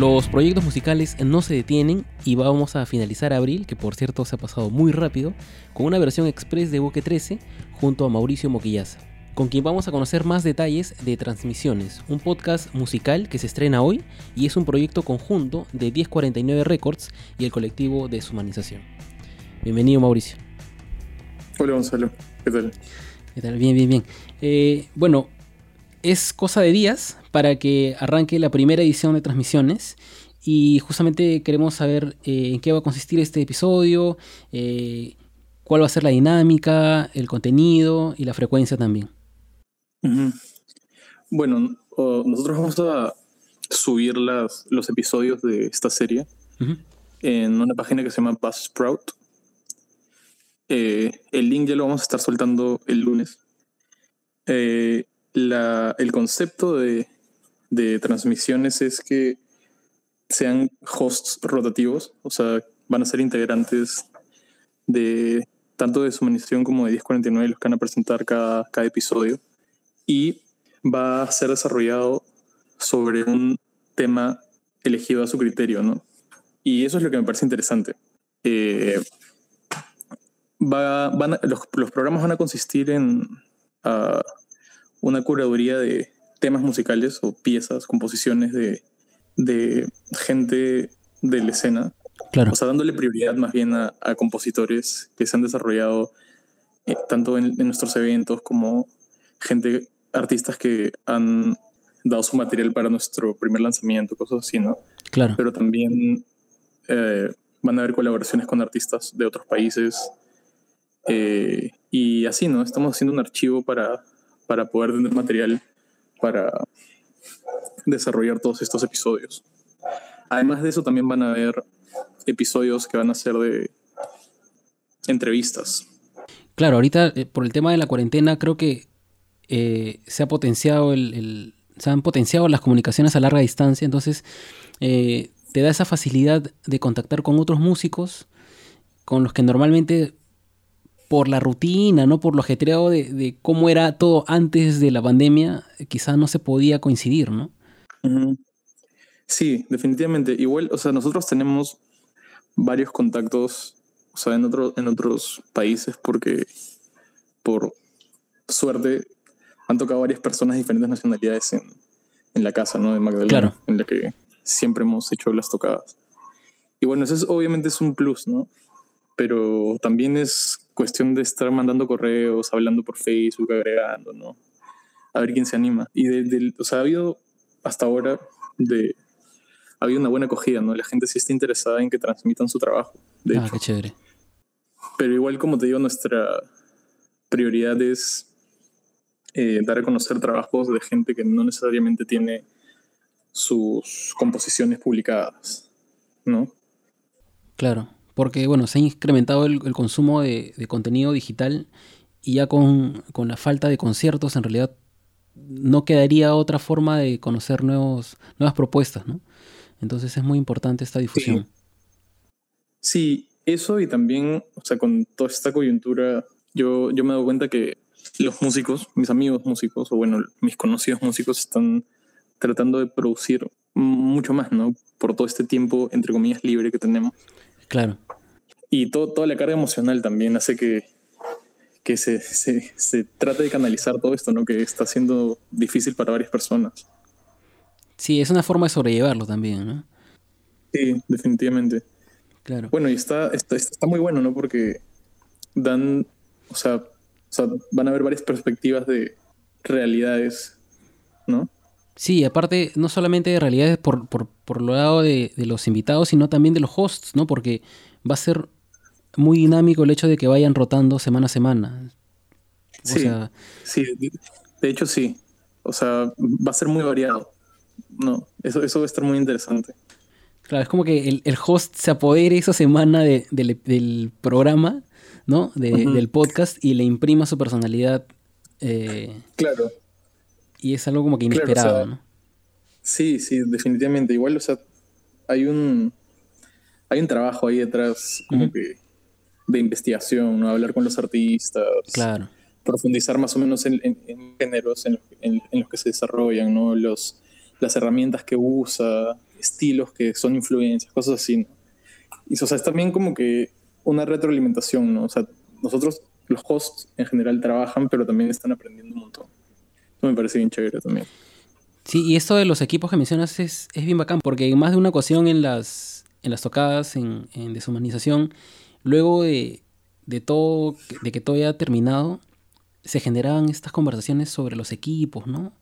Los proyectos musicales no se detienen y vamos a finalizar abril, que por cierto se ha pasado muy rápido, con una versión express de Boque 13 junto a Mauricio Moquillaza, con quien vamos a conocer más detalles de Transmisiones, un podcast musical que se estrena hoy y es un proyecto conjunto de 1049 Records y el colectivo Deshumanización. Bienvenido Mauricio. Hola Gonzalo, ¿qué tal? ¿Qué tal? Bien, bien, bien. Eh, bueno, es cosa de días para que arranque la primera edición de transmisiones y justamente queremos saber eh, en qué va a consistir este episodio, eh, cuál va a ser la dinámica, el contenido y la frecuencia también. Bueno, nosotros vamos a subir las, los episodios de esta serie en una página que se llama Buzzsprout. Eh, el link ya lo vamos a estar soltando el lunes. Eh, el concepto de, transmisiones es que sean hosts rotativos, o sea, van a ser integrantes de tanto de Sumanización como de 1049 los que van a presentar cada, cada episodio. Y va a ser desarrollado sobre un tema elegido a su criterio, ¿no? Y eso es lo que me parece interesante. Eh, va, los, los, programas van a consistir en uh, una curaduría de temas musicales o piezas, composiciones de, de gente de la escena. Claro. O sea, dándole prioridad más bien a, a compositores que se han desarrollado eh, tanto en, en, nuestros eventos como gente, artistas que han dado su material para nuestro primer lanzamiento, cosas así, ¿no? Claro. Pero también eh, van a haber colaboraciones con artistas de otros países. Eh, y así, ¿no? Estamos haciendo un archivo para para poder tener material para desarrollar todos estos episodios. Además de eso, también van a haber episodios que van a ser de entrevistas. Claro, ahorita eh, por el tema de la cuarentena creo que eh, se ha potenciado el, se han potenciado las comunicaciones a larga distancia, entonces eh, te da esa facilidad de contactar con otros músicos con los que normalmente por la rutina, ¿no? Por lo ajetreado de, cómo era todo antes de la pandemia, quizás no se podía coincidir, ¿no? Sí, definitivamente. Igual, o sea, nosotros tenemos varios contactos, o sea, en, otro, en otros países porque, por suerte, han tocado varias personas de diferentes nacionalidades en, en la casa, ¿no? De Magdalena, claro. en la que siempre hemos hecho las tocadas. Y bueno, eso es, obviamente es un plus, ¿no? Pero también es cuestión de estar mandando correos, hablando por Facebook, agregando, ¿no? A ver quién se anima. Y de, o sea, ha habido hasta ahora de ha habido una buena acogida, ¿no? La gente sí está interesada en que transmitan su trabajo. De ah, qué chévere. Pero igual, como te digo, nuestra prioridad es eh, dar a conocer trabajos de gente que no necesariamente tiene sus composiciones publicadas, ¿no? Claro porque bueno, se ha incrementado el, consumo de, contenido digital y ya con, la falta de conciertos en realidad no quedaría otra forma de conocer nuevos, nuevas propuestas, ¿no? Entonces es muy importante esta difusión. Sí. eso y también, o sea, con toda esta coyuntura, yo, yo me dado cuenta que los músicos, mis amigos músicos, o bueno, mis conocidos músicos están tratando de producir mucho más, ¿no? Por todo este tiempo, entre comillas, libre que tenemos. Claro. Y todo, toda la carga emocional también hace que, que se, se, se, trate de canalizar todo esto, ¿no? Que está siendo difícil para varias personas. Sí, es una forma de sobrellevarlo también, ¿no? Sí, definitivamente. Claro. Bueno, y está, está, está muy bueno, ¿no? Porque dan, o sea, o sea, van a haber varias perspectivas de realidades, ¿no? Sí, aparte, no solamente de realidades por, por, por lo lado de, de, los invitados, sino también de los hosts, ¿no? Porque va a ser muy dinámico el hecho de que vayan rotando semana a semana. O sí, sea, sí, de hecho sí. O sea, va a ser muy variado. No, eso, eso va a estar muy interesante. Claro, es como que el, el host se apodere esa semana de, de, del programa, ¿no? De, uh -huh. Del podcast y le imprima su personalidad. Eh, claro y es algo como que inesperado, claro, o sea, ¿no? Sí, sí, definitivamente. Igual, o sea, hay un hay un trabajo ahí detrás como uh -huh. que de investigación, ¿no? Hablar con los artistas. Claro. Profundizar más o menos en, en, en géneros en, en, los que se desarrollan, ¿no? Los, las herramientas que usa, estilos que son influencias, cosas así. ¿no? Y o sea, es también como que una retroalimentación, ¿no? O sea, nosotros, los hosts en general trabajan, pero también están aprendiendo un montón. Me parece bien chévere también. Sí, y esto de los equipos que mencionas es, es bien bacán, porque en más de una ocasión en las, en las tocadas, en, en deshumanización, luego de, de todo, de que todo haya terminado, se generaban estas conversaciones sobre los equipos, ¿no?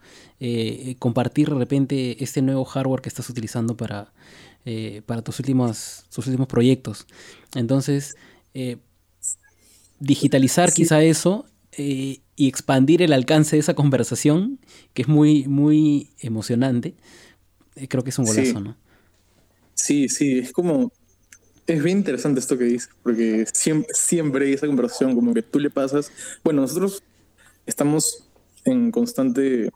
Eh, compartir de repente este nuevo hardware que estás utilizando para, eh, para tus, últimos, tus últimos proyectos. Entonces, eh, digitalizar quizá eso y expandir el alcance de esa conversación, que es muy, muy emocionante, creo que es un golazo, ¿no? Sí, sí, es como, es bien interesante esto que dices, porque siempre, siempre hay esa conversación, como que tú le pasas. Bueno, nosotros estamos en constante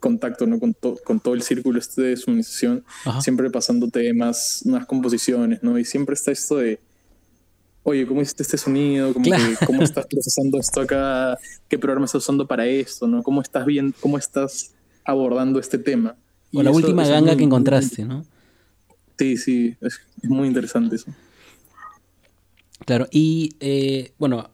contacto ¿no? con, con todo el círculo este de sumisión, siempre pasando temas, unas composiciones, ¿no? Y siempre está esto de, oye, ¿cómo hiciste este sonido? ¿Cómo, ¿Cómo, estás procesando esto acá? ¿Qué programa estás usando para esto? ¿no? ¿Cómo estás bien, cómo estás abordando este tema? o la última ganga que encontraste, ¿no? Sí, sí, es, muy interesante eso. Claro, y eh, bueno,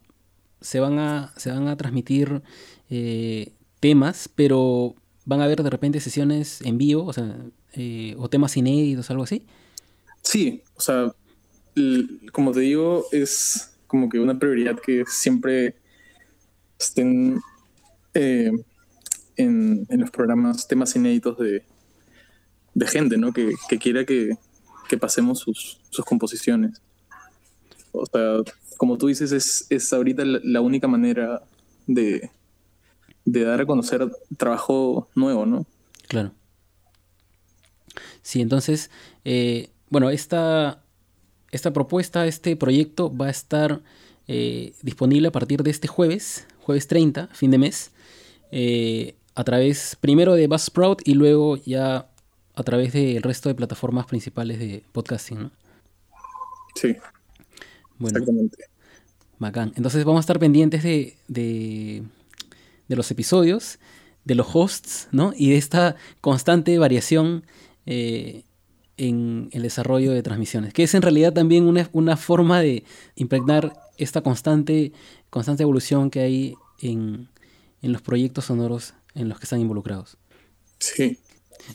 se van a, se van a transmitir eh, temas, pero van a haber de repente sesiones en vivo, o sea, eh, o temas inéditos, algo así. Sí, o sea, como te digo, es como que una prioridad que siempre estén en, los programas temas inéditos de, gente, ¿no? Que, quiera que, que pasemos sus, sus, composiciones. O sea, como tú dices, es, es ahorita la, única manera de, de dar a conocer trabajo nuevo, ¿no? Claro. Sí, entonces, eh, bueno, esta, esta propuesta, este proyecto va a estar eh, disponible a partir de este jueves, jueves 30, fin de mes, eh, a través primero de Buzzsprout y luego ya a través del resto de plataformas principales de podcasting, ¿no? Sí. Exactamente. Bacán. Entonces vamos a estar pendientes de, de, los episodios, de los hosts, ¿no? Y de esta constante variación eh, en el desarrollo de transmisiones, que es en realidad también una, forma de impregnar esta constante, constante evolución que hay en, en los proyectos sonoros en los que están involucrados. Sí.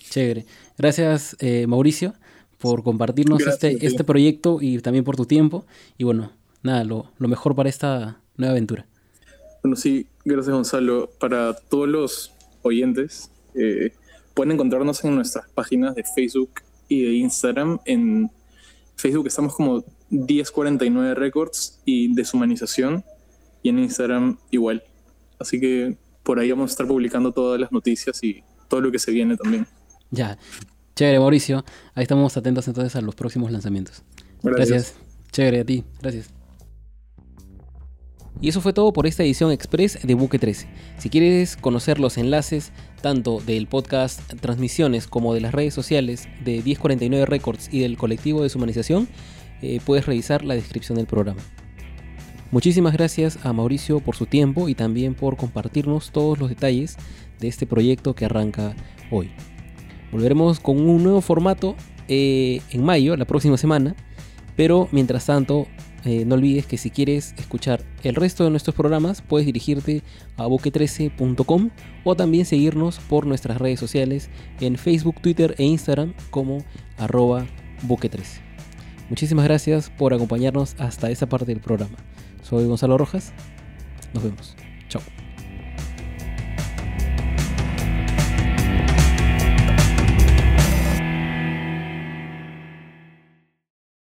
Chévere. Gracias, eh, Mauricio, por compartirnos este, este proyecto y también por tu tiempo. Y bueno, nada, lo, mejor para esta nueva aventura. Bueno, sí, gracias Gonzalo. Para todos los oyentes, eh, pueden encontrarnos en nuestras páginas de Facebook y de Instagram. En Facebook estamos como 1049 Records y Deshumanización, y en Instagram igual. Así que por ahí vamos a estar publicando todas las noticias y todo lo que se viene también. Ya, chévere Mauricio. Ahí estamos atentos entonces a los próximos lanzamientos. Gracias. Gracias. Chévere a ti. Gracias. Y eso fue todo por esta edición express de Buque 13. Si quieres conocer los enlaces tanto del podcast Transmisiones como de las redes sociales de 1049 Records y del colectivo de Deshumanización, eh, puedes revisar la descripción del programa. Muchísimas gracias a Mauricio por su tiempo y también por compartirnos todos los detalles de este proyecto que arranca hoy. Volveremos con un nuevo formato eh, en mayo, la próxima semana, pero mientras tanto eh, no olvides que si quieres escuchar el resto de nuestros programas, puedes dirigirte a boque13.com o también seguirnos por nuestras redes sociales en Facebook, Twitter e Instagram como arroba boque13. Muchísimas gracias por acompañarnos hasta esa parte del programa. Soy Gonzalo Rojas. Nos vemos.